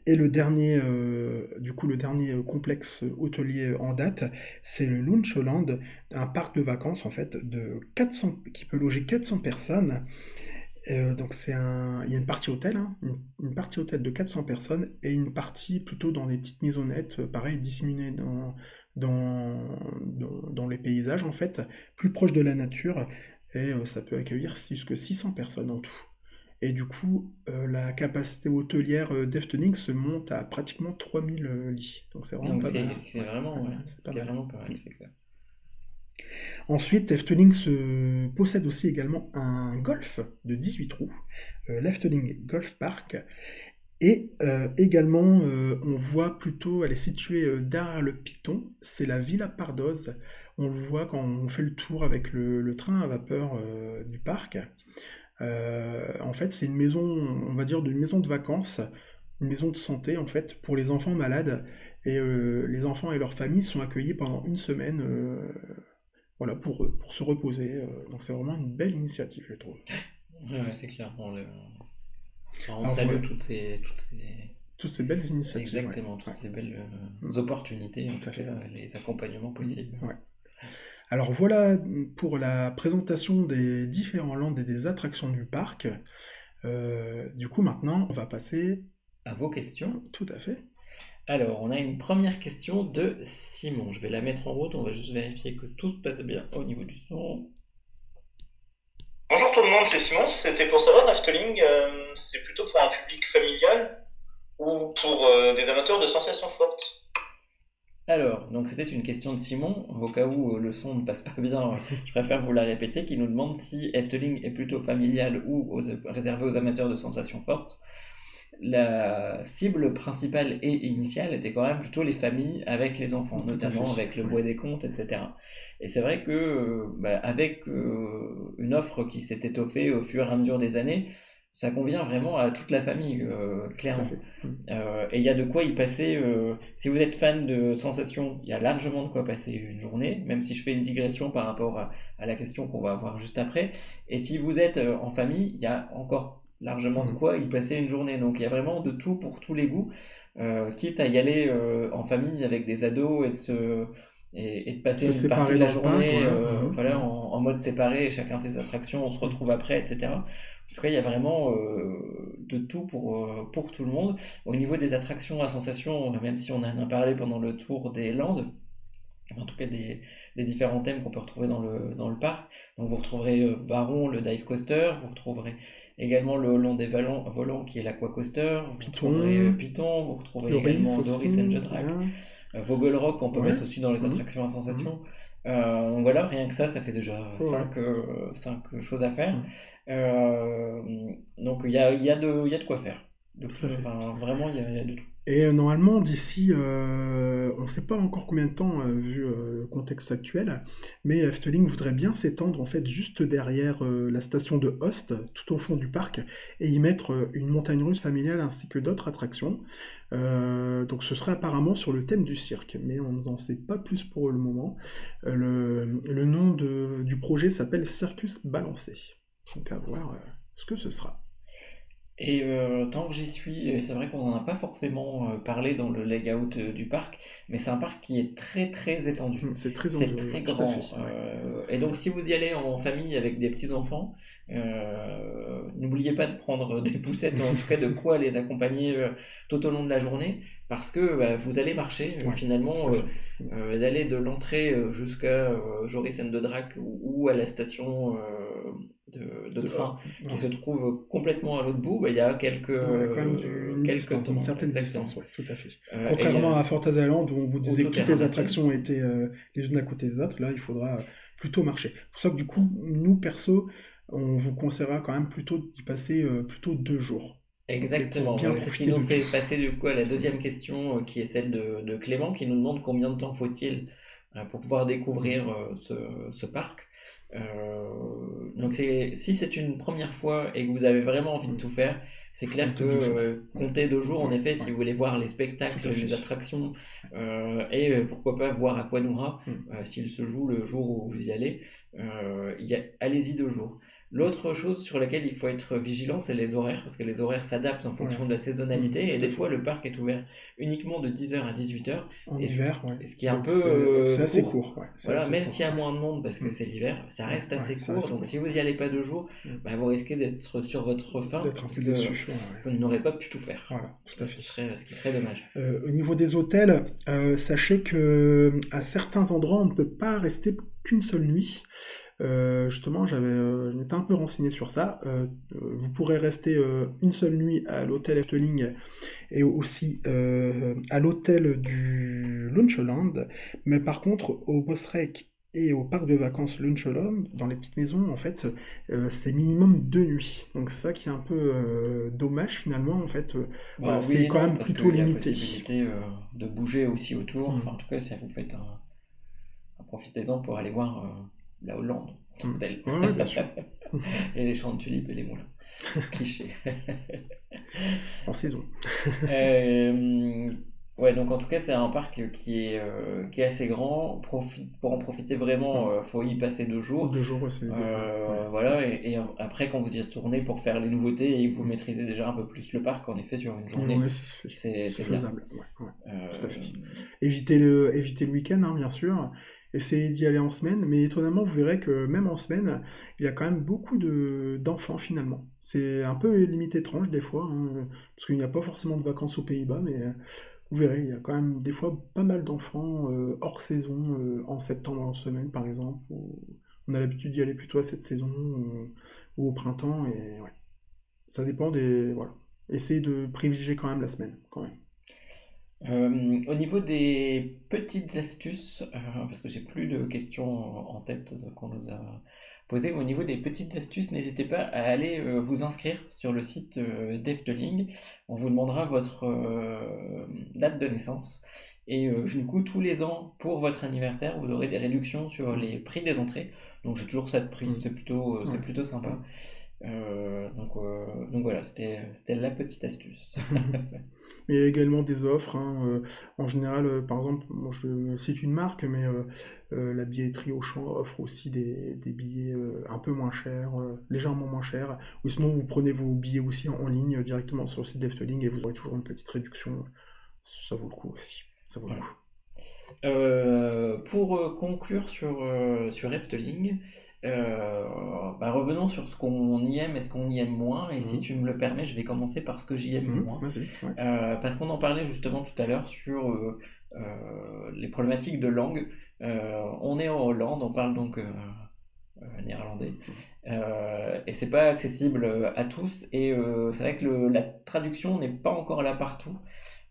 Et le dernier, euh, du coup, le dernier euh, complexe hôtelier en date, c'est le Lunchland, un parc de vacances en fait de 400, qui peut loger 400 personnes. Euh, donc c'est un, il y a une partie hôtel, hein, une, partie hôtel de 400 personnes et une partie plutôt dans des petites maisonnettes, euh, pareil, disséminées dans, dans, dans, les paysages en fait, plus proche de la nature et euh, ça peut accueillir jusqu'à 600 personnes en tout. Et du coup, euh, la capacité hôtelière euh, d'Efteling se monte à pratiquement 3000 euh, lits. Donc c'est vraiment Donc pas mal. c'est vraiment, ouais, C'est c'est pas mal. vraiment pas mal, c'est clair. Ensuite, Efteling possède aussi également un golf de 18 trous, euh, l'Efteling Golf Park. Et euh, également, on voit plutôt, elle est située derrière le Piton, c'est la Villa Pardoz. On le voit quand on fait le tour avec le, le train à vapeur du parc. Euh, en fait, c'est une maison, on va dire, d'une maison de vacances, une maison de santé en fait, pour les enfants malades. Et euh, les enfants et leurs familles sont accueillis pendant une semaine euh, voilà, pour, pour se reposer. donc c'est vraiment une belle initiative, je trouve. Ouais, ouais, c'est clair. On, le- enfin, on Alors, salue toutes ces, toutes ces, Toutes ces belles initiatives. ouais. exactement, toutes ces belles euh, Mm. opportunités, en Tout cas, les accompagnements possibles. Alors voilà pour la présentation des différents landes et des attractions du parc. Euh, du coup, maintenant, on va passer. À vos questions. Tout à fait. Alors, on a une première question de Simon. Je vais la mettre en route, on va juste vérifier que tout se passe bien au niveau du son. Bonjour tout le monde, c'est Simon. C'était pour savoir, Efteling, euh, c'est plutôt pour un public familial ou pour euh, des amateurs de sensations fortes? Alors, donc c'était une question de Simon, au cas où euh, le son ne passe pas bien, je préfère vous la répéter, qui nous demande si Efteling est plutôt familial ou aux- réservé aux amateurs de sensations fortes. La cible principale et initiale était quand même plutôt les familles avec les enfants, Tout notamment fait, avec le bois des contes, etc. Et c'est vrai que euh, bah, avec euh, une offre qui s'est étoffée au fur et à mesure des années, ça convient vraiment à toute la famille, euh, clairement. fait. Mm. Euh, et il y a de quoi y passer. euh, si vous êtes fan de sensations, il y a largement de quoi passer une journée, même si je fais une digression par rapport à, à la question qu'on va avoir juste après. Et si vous êtes euh, en famille, il y a encore largement de Mm. quoi y passer une journée. Donc il y a vraiment de tout pour tous les goûts, euh, quitte à y aller euh, en famille avec des ados et de se et, et de passer Se une partie de la journée voilà. euh, Mhm. voilà, en, en mode séparé, chacun fait sa attraction, on se retrouve après, etc. En tout cas, il y a vraiment euh, de tout pour, euh, pour tout le monde. Au niveau des attractions à sensations, même si on en a parlé pendant le tour des Landes, en tout cas des, des différents thèmes qu'on peut retrouver dans le, dans le parc. Donc vous retrouverez euh, Baron, le dive coaster, vous retrouverez également le Long des Volants, volants qui est l'Aquacoaster, vous Python. retrouverez euh, Python, vous retrouverez Doris également aussi. Doris and the. Euh, Vogel Rock qu'on peut Ouais. mettre aussi dans les Mhm. attractions à sensation. Euh, donc voilà, rien que ça, ça fait déjà Ouais. 5 choses à faire. Mhm. Euh, donc il y a, y, a y a de quoi faire. Vraiment, il y y a de tout. Et euh, normalement, d'ici, euh, on ne sait pas encore combien de temps, euh, vu le contexte actuel, mais Efteling voudrait bien s'étendre en fait juste derrière la station de Host, tout au fond du parc, et y mettre une montagne russe familiale ainsi que d'autres attractions. Donc ce serait apparemment sur le thème du cirque, mais on n'en sait pas plus pour le moment. Le, nom du projet s'appelle Circus Balancé. Donc à voir ce que ce sera. Et euh, tant que j'y suis, c'est vrai qu'on n'en a pas forcément euh, parlé dans le layout euh, du parc, mais c'est un parc qui est très très étendu. Mm, C'est très, C'est très grand. fait, ouais. euh, et donc si vous y allez en famille avec des petits-enfants, euh, n'oubliez pas de prendre des poussettes, ou en tout cas de quoi les accompagner tout au long de la journée, parce que bah, vous allez marcher euh, Ouais, finalement. euh, euh, d'aller de l'entrée jusqu'à Joris de Drac ou, ou à la station de, de train Ouais. qui se trouve complètement à l'autre bout, bah, il y a quelques, Ouais, quand même du- une, quelques distance, temps, une certaine distance, ouais, tout à fait. Euh, Contrairement à où on vous disait que toutes les attractions étaient euh, les unes à côté des autres, là il faudra plutôt marcher. C'est pour ça que du coup, nous perso, on vous conseillera quand même plutôt d'y passer euh, plutôt deux jours. Exactement, bien ce qui nous fait passer du coup à la deuxième question euh, qui est celle de, de Clément qui nous demande combien de temps faut-il euh, pour pouvoir découvrir euh, ce, ce parc. Euh, donc si c'est une première fois et que vous avez vraiment envie de tout faire, c'est clair que Comptez deux jours. euh, comptez deux jours en effet si vous voulez voir les spectacles, les attractions euh, et euh, pourquoi pas voir Aquanura Mm. s'il se joue le jour où vous y allez. Il y a- allez-y deux jours. L'autre chose sur laquelle il faut être vigilant, c'est les horaires, parce que les horaires s'adaptent en fonction de la saisonnalité, et des fois le parc est ouvert uniquement de 10h à 18h, En Et ce- hiver, ouais. ce qui est un Donc, peu c'est- euh, c'est assez court. ouais, Voilà, assez même s'il y a moins de monde parce que Mm. c'est l'hiver, ça reste assez court, reste donc court. si vous y allez pas deux jours, Mm. bah, vous risquez d'être sur votre faim, D'être un peu déçu. vous n'aurez pas pu tout faire. Voilà, tout à Ce fait. qui serait, ce qui serait dommage. Euh, au niveau des hôtels, euh, sachez que à certains endroits, on ne peut pas rester qu'une seule nuit. Euh, justement, j'avais, euh, je m'étais un peu renseigné sur ça. Euh, vous pourrez rester une seule nuit à l'hôtel Efteling et aussi à l'hôtel du Lunchland. Mais par contre, au Bosrec et au parc de vacances Lunchland, dans les petites maisons, en fait, euh, c'est minimum deux nuits. Donc c'est ça qui est un peu euh, dommage finalement, en fait. euh, Voilà, Bah, c'est oui quand non, même plutôt limité. possibilité euh, de bouger aussi autour. Mm. Enfin, en tout cas, si vous faites un, un profitez-en pour aller voir la Hollande, en tant que Mm. telle. Bien sûr. et les champs de tulipes et les moulins. Cliché. En saison. Euh, ouais, donc en tout cas, c'est un parc qui est, euh, qui est assez grand. Profi- pour en profiter vraiment, il faut y passer deux jours. Deux jours, ouais, c'est. Euh, Ouais. voilà, et, et après, quand vous y retournez pour faire les nouveautés et que vous maîtrisez déjà un peu plus le parc, en effet, sur une journée, c'est faisable. Euh, tout à fait. Évitez le, évitez le week-end, hein, bien sûr. Essayez d'y aller en semaine, mais étonnamment, vous verrez que même en semaine, il y a quand même beaucoup de, d'enfants finalement. C'est un peu limite étrange des fois, hein, parce qu'il n'y a pas forcément de vacances aux Pays-Bas, mais euh, vous verrez, il y a quand même des fois pas mal d'enfants euh, hors saison, euh, en septembre en semaine par exemple. on a l'habitude d'y aller plutôt à cette saison ou, ou au printemps, et ouais. Ça dépend des. Voilà. Essayez de privilégier quand même la semaine, quand même. Euh, au niveau des petites astuces, euh, parce que j'ai plus de questions en tête euh, qu'on nous a posées, mais au niveau des petites astuces, n'hésitez pas à aller euh, vous inscrire sur le site d'Efteling. On vous demandera votre date de naissance. Et du coup, tous les ans, pour votre anniversaire, vous aurez des réductions sur les prix des entrées. Donc c'est toujours ça de prix, c'est plutôt, c'est plutôt sympa. Euh, donc, euh, donc voilà, c'était, la petite astuce. Mais il y a également des offres. hein, euh, en général, par exemple, moi je cite une marque, mais la billetterie Auchan offre aussi des, des billets un peu moins chers, légèrement moins chers. Ou sinon, vous prenez vos billets aussi en, en ligne directement sur le site d'Efteling et vous aurez toujours une petite réduction. Ça vaut le coup aussi. Ça vaut le coup. Euh, pour euh, conclure sur, euh, sur Efteling, euh, bah, revenons sur ce qu'on y aime et ce qu'on y aime moins. Et si Mhm. tu me le permets, je vais commencer par ce que j'y aime Mhm, moins. Ouais. Euh, parce qu'on en parlait justement tout à l'heure sur les problématiques de langue. On est en Hollande, on parle donc néerlandais. Euh, et c'est pas accessible à tous. Et euh, c'est vrai que le- la traduction n'est pas encore là partout.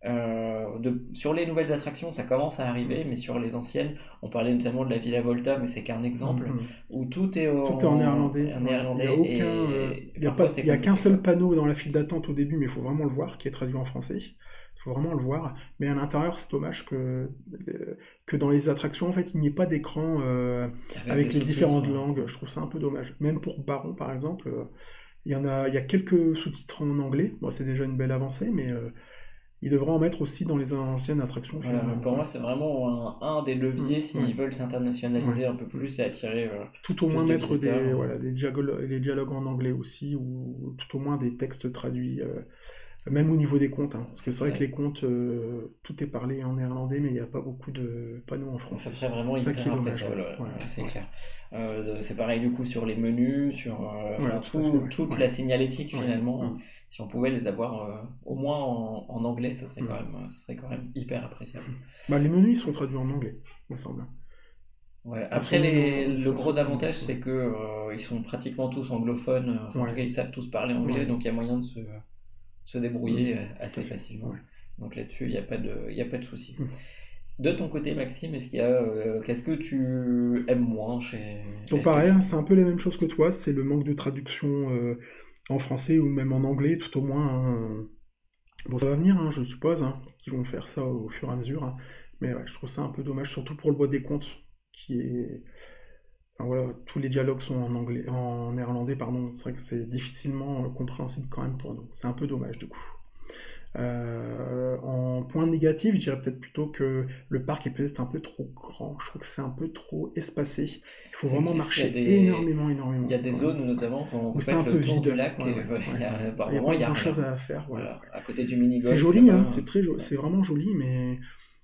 Euh, de- sur les nouvelles attractions, ça commence à arriver, mais sur les anciennes, on parlait notamment de la Villa Volta, mais c'est qu'un exemple, Mhm. où tout est, en, Tout est en néerlandais. en ouais. néerlandais Il n'y a euh, a qu'un seul panneau dans la file d'attente au début, mais il faut vraiment le voir, qui est traduit en français. Il faut vraiment le voir. Mais à l'intérieur, c'est dommage que, que dans les attractions, en fait, il n'y ait pas d'écran euh, avec les différentes langues. Je trouve ça un peu dommage. Même pour Baron, par exemple, il y en a, il y a quelques sous-titres en anglais. Bon, c'est déjà une belle avancée, mais ils devraient en mettre aussi dans les anciennes attractions. Voilà, pour moi, c'est vraiment un, un des leviers Mm, s'ils ouais. veulent s'internationaliser Ouais. un peu plus et attirer. euh, Tout au moins de mettre des, visiteurs. voilà, des dialogues, les dialogues en anglais aussi, ou tout au moins des textes traduits, euh, même au niveau des contes. hein. parce que c'est vrai que les contes, euh, tout est parlé en néerlandais, mais il n'y a pas beaucoup de panneaux en Ça français. serait vraiment ça hyper qui est dommage, c'est ouais. clair. C'est pareil du coup sur les menus, sur Voilà, tout tout- toute la signalétique finalement. Mm. Si on pouvait les avoir euh, au moins en, en anglais, ça serait, Mm. quand même, ça serait quand même hyper appréciable. Bah, les menus, ils sont traduits en anglais, il me semble. Ouais. Après, les- le gros avantage, c'est que euh, ils sont pratiquement tous anglophones. En tout cas, ils savent tous parler anglais, Ouais. donc il y a moyen de se, se débrouiller euh, assez facilement. Donc là-dessus, il n'y a pas de, il a pas de souci. Mm. De ton côté, Maxime, est-ce qu'il y a, euh, qu'est-ce que tu aimes moins chez Donc pareil, hein, c'est un peu les mêmes choses que toi, c'est le manque de traduction euh, en français ou même en anglais, tout au moins. hein. Bon, ça va venir, hein, je suppose, hein, qu'ils vont faire ça au fur et à mesure. Mais je trouve ça un peu dommage, surtout pour le bois des comptes, qui est... Enfin, voilà, tous les dialogues sont en anglais, en néerlandais, pardon. C'est vrai que c'est difficilement compréhensible quand même pour nous. C'est un peu dommage du coup. Euh, en point négatif, je dirais peut-être plutôt que le parc est peut-être un peu trop grand. Je trouve que c'est un peu trop espacé. Il faut vraiment marcher des- énormément, énormément. Il y a des Ouais. zones où notamment quand Où c'est un peu le vide. du lac, Ouais, et, ouais, euh, il y a, par moment, pas il y a grand chose rien. à faire. voilà. À côté du mini C'est joli, hein, c'est très c'est vraiment joli, mais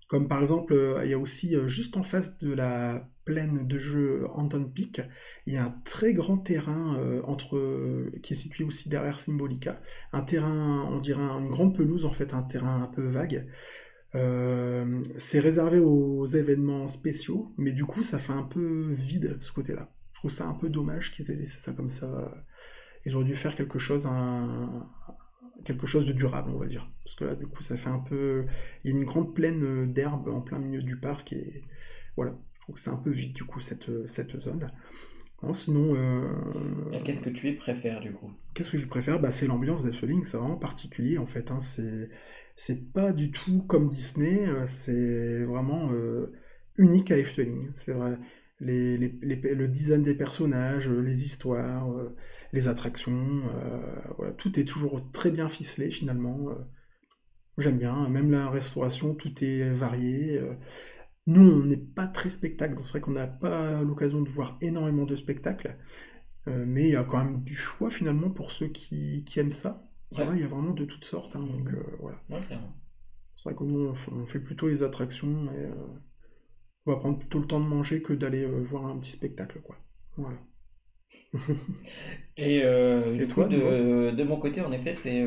comme par exemple, euh, il y a aussi euh, juste en face de la plaine de jeu Anton Peak, il y a un très grand terrain euh, entre qui est situé aussi derrière Symbolica, un terrain, on dirait un- une grande pelouse en fait, un terrain un peu vague. Euh, c'est réservé aux événements spéciaux, mais du coup, ça fait un peu vide ce côté-là. Je trouve ça un peu dommage qu'ils aient laissé ça comme ça. Ils auraient dû faire quelque chose, un- quelque chose de durable, on va dire. Parce que là, du coup, ça fait un peu. Il y a une grande plaine d'herbe en plein milieu du parc et voilà. C'est un peu vide, du coup, cette, cette zone. Non, sinon, euh, Qu'est-ce que tu y préfères du coup? Qu'est-ce que je préfère? Bah, c'est l'ambiance d'Efteling, c'est vraiment particulier en fait. hein. C'est, pas du tout comme Disney, euh, c'est vraiment euh, unique à Efteling. C'est vrai. Les, les- les- le design des personnages, euh, les histoires, euh, les attractions, euh, voilà, tout est toujours très bien ficelé finalement. euh. J'aime bien, même la restauration, tout est varié. Nous, on n'est pas très spectacle, c'est vrai qu'on n'a pas l'occasion de voir énormément de spectacles. Euh, mais il y a quand même du choix finalement pour ceux qui, qui aiment ça. Ouais. il y a vraiment de toutes sortes. hein, donc euh, voilà. Ouais. C'est vrai que nous, on, fait plutôt les attractions et euh, on va prendre plutôt le temps de manger que d'aller voir un petit spectacle, quoi. Voilà. Et, Et du toi, coup, de, de mon côté, en effet, c'est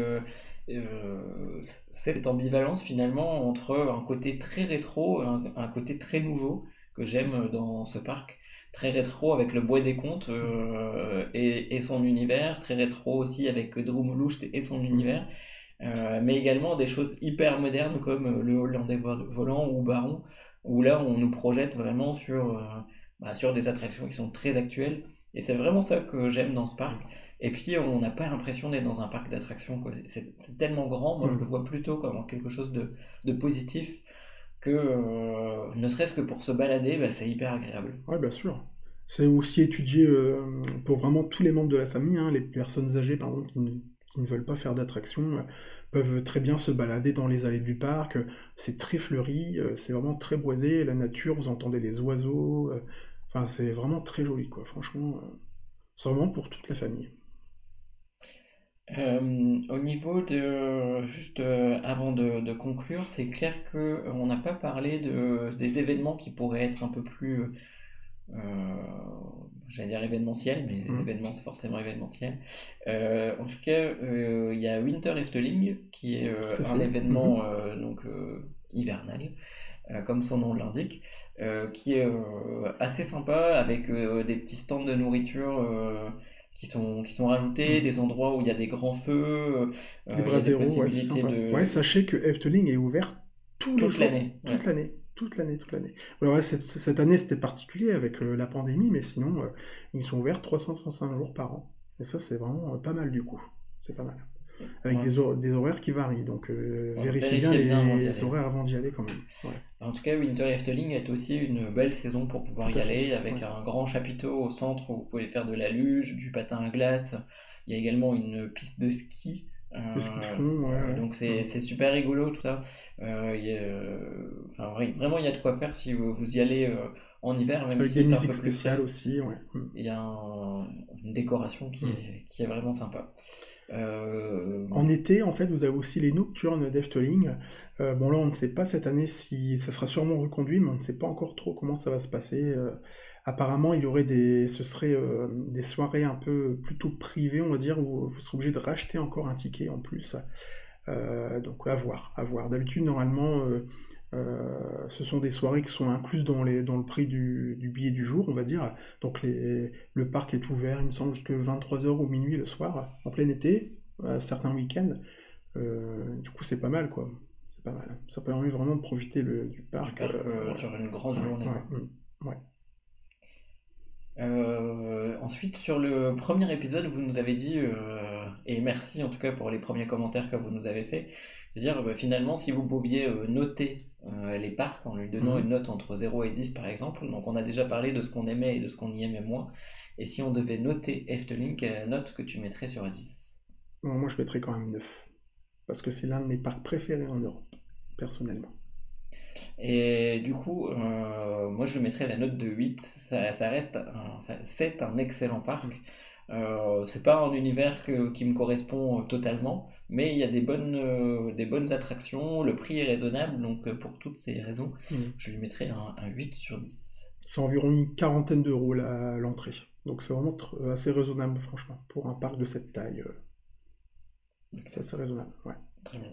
c'est cette ambivalence finalement entre un côté très rétro et un, côté très nouveau que j'aime dans ce parc. Très rétro avec le bois des contes euh, et, son univers, très rétro aussi avec Droomvlucht et son univers, Euh, mais également des choses hyper modernes comme le Hollandais vo- volant ou Baron, où là on nous projette vraiment sur, euh, bah, sur des attractions qui sont très actuelles. Et c'est vraiment ça que j'aime dans ce parc. Et puis, on n'a pas l'impression d'être dans un parc d'attractions. C'est tellement grand, moi je Mm. le vois plutôt comme quelque chose de, de positif que, euh, ne serait-ce que pour se balader, bah, c'est hyper agréable. Ouais, bien sûr. C'est aussi étudié euh, pour vraiment tous les membres de la famille. hein, les personnes âgées, par exemple, qui ne, qui ne veulent pas faire d'attraction, euh, peuvent très bien se balader dans les allées du parc. C'est très fleuri, c'est vraiment très boisé. La nature, vous entendez les oiseaux. Enfin, c'est vraiment très joli, quoi. Franchement, euh, c'est vraiment pour toute la famille. Euh, au niveau de, juste euh, avant de, de conclure, c'est clair que euh, on n'a pas parlé de, des événements qui pourraient être un peu plus, j'allais dire événementiels, mais les Mhm. événements c'est forcément événementiel. Euh, en tout cas, il y a Winter Efteling qui est un événement euh, donc hivernal, comme son nom l'indique, euh, qui est euh, assez sympa avec euh, des petits stands de nourriture. qui sont, qui sont rajoutés, Mhm. des endroits où il y a des grands feux, Des a des braseros, ouais, sympa. de... Ouais, sachez que Efteling est ouvert tout toute l'année. ouais. toute l'année, toute l'année, toute l'année. Alors cette, cette année c'était particulier avec la pandémie, mais sinon ils sont ouverts 365 jours par an. Et ça c'est vraiment pas mal du coup. C'est pas mal. Avec Ouais. des, hor- des horaires qui varient, donc euh, Ouais, vérifiez bien les, horaires avant d'y aller quand même. Ouais. En tout cas, Winter Efteling est aussi une belle saison pour pouvoir Tout y fait, aller, avec ouais. un grand chapiteau au centre où vous pouvez faire de la luge, du patin à glace. Il y a également une piste de ski ce qu'ils font. Ouais, donc c'est super rigolo tout ça. enfin, vraiment, il y a de quoi faire si vous, vous y allez en hiver. Même Avec si des musiques spéciales aussi. Il y a une décoration qui, est, qui est vraiment sympa. Euh, en été, en fait, vous avez aussi les nocturnes d'Efteling. Euh, bon, là, on ne sait pas cette année si ça sera sûrement reconduit, mais on ne sait pas encore trop comment ça va se passer. Euh, apparemment, il y aurait des, ce serait des soirées un peu plutôt privées, on va dire, où vous serez obligé de racheter encore un ticket en plus. donc, à voir, à voir. D'habitude, normalement, ce sont des soirées qui sont incluses dans, les, dans le prix du, du, billet du jour, on va dire. Donc les, le parc est ouvert, il me semble, jusqu'à 23h ou minuit le soir, en plein été, à certains week-ends. Euh, du coup, c'est pas mal, quoi. C'est pas mal. Ça permet vraiment de profiter le, du parc. Euh, sur une grande journée. Ouais, euh, ensuite, sur le premier épisode, vous nous avez dit, et merci en tout cas pour les premiers commentaires que vous nous avez fait, de dire bah, finalement si vous pouviez noter euh, les parcs en lui donnant mhm. une note entre 0 et 10 par exemple. Donc on a déjà parlé de ce qu'on aimait et de ce qu'on y aimait moins. Et si on devait noter Efteling, quelle est la note que tu mettrais sur 10 Moi je mettrais quand même 9. Parce que c'est l'un de mes parcs préférés en Europe, personnellement. Et du coup, euh, moi je mettrais la note de 8. Ça, reste, enfin, c'est un excellent parc. Euh, c'est pas un univers qui me correspond totalement, mais il y a des bonnes, euh, des bonnes attractions, le prix est raisonnable, donc euh, pour toutes ces raisons, mm. je lui mettrais un, 8 sur 10. C'est environ une quarantaine d'euros l'entrée, donc c'est vraiment assez raisonnable, franchement, pour un parc de cette taille. C'est assez raisonnable, ouais. Très bien,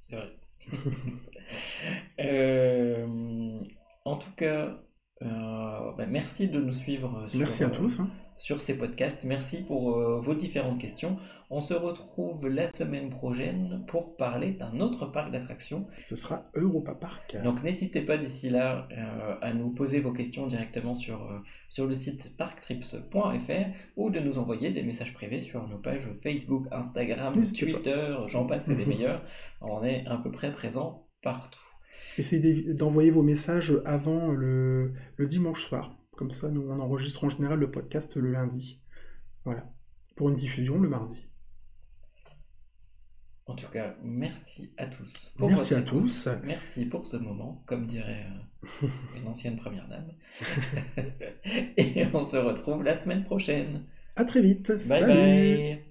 c'est vrai. en tout cas, bah, merci de nous suivre. Sur, merci à tous. Hein sur ces podcasts. Merci pour euh, vos différentes questions. On se retrouve la semaine prochaine pour parler d'un autre parc d'attractions. Ce sera Europa Park. Donc n'hésitez pas d'ici là euh, à nous poser vos questions directement sur, euh, sur le site parktrips.fr ou de nous envoyer des messages privés sur nos pages Facebook, Instagram, Twitter, j'en passe, c'est des meilleurs. On est à peu près présent partout. Essayez d'envoyer vos messages avant le, le dimanche soir comme ça, nous, on enregistre en général le podcast le lundi. Voilà. Pour une diffusion le mardi. En tout cas, merci à tous. merci à tous. Merci pour ce moment, comme dirait euh, une ancienne première dame. Et on se retrouve la semaine prochaine. À très vite. Bye Salut. bye.